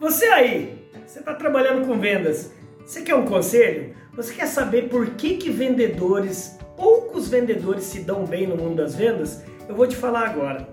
Você aí, você está trabalhando com vendas, você quer um conselho? Você quer saber por que, que vendedores, poucos vendedores se dão bem no mundo das vendas? Eu vou te falar agora.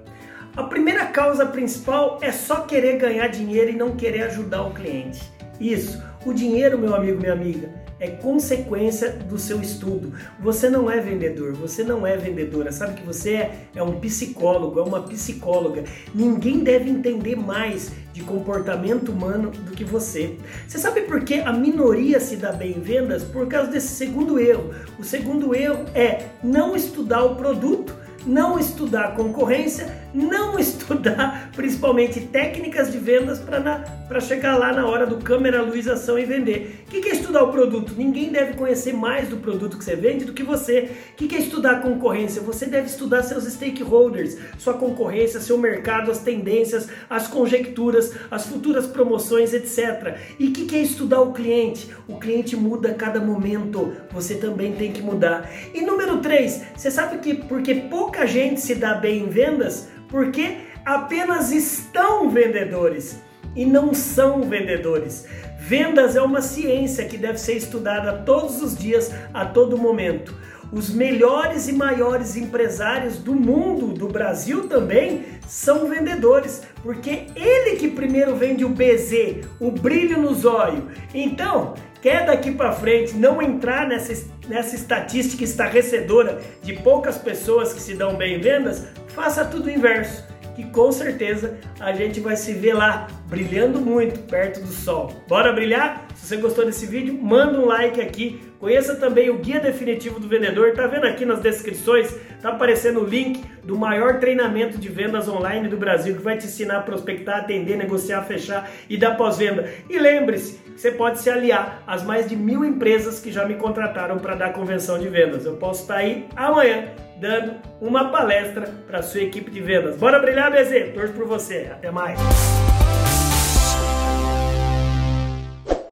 A primeira causa principal é só querer ganhar dinheiro e não querer ajudar o cliente. Isso, o dinheiro, meu amigo, minha amiga, é consequência do seu estudo. Você não é vendedor, você não é vendedora. Sabe que você é, é um psicólogo, é uma psicóloga. Ninguém deve entender mais de comportamento humano do que você. Você sabe por que a minoria se dá bem em vendas? Por causa desse segundo erro. O segundo erro é não estudar o produto não estudar concorrência, não estudar principalmente técnicas de vendas para chegar lá na hora do câmera, luização e vender. O que é estudar o produto? Ninguém deve conhecer mais do produto que você vende do que você. O que é estudar concorrência? Você deve estudar seus stakeholders, sua concorrência, seu mercado, as tendências, as conjecturas, as futuras promoções, etc. E o que é estudar o cliente? O cliente muda a cada momento, você também tem que mudar. E número 3, você sabe que porque pouca pouca gente se dá bem em vendas porque apenas estão vendedores e não são vendedores. Vendas é uma ciência que deve ser estudada todos os dias, a todo momento. Os melhores e maiores empresários do mundo, do Brasil também, são vendedores, porque ele que primeiro vende o BZ, o brilho nos olhos. Então, quer daqui para frente não entrar nessa, nessa estatística estarrecedora de poucas pessoas que se dão bem em vendas, faça tudo o inverso, que com certeza a gente vai se ver lá brilhando muito perto do sol. Bora brilhar? Se você gostou desse vídeo, manda um like aqui. Conheça também o Guia Definitivo do Vendedor. Tá vendo aqui nas descrições? Tá aparecendo o link do maior treinamento de vendas online do Brasil, que vai te ensinar a prospectar, atender, negociar, fechar e dar pós-venda. E lembre-se, você pode se aliar às mais de mil empresas que já me contrataram para dar convenção de vendas. Eu posso estar aí amanhã dando uma palestra para sua equipe de vendas. Bora brilhar, BZ? Torço por você. Até mais.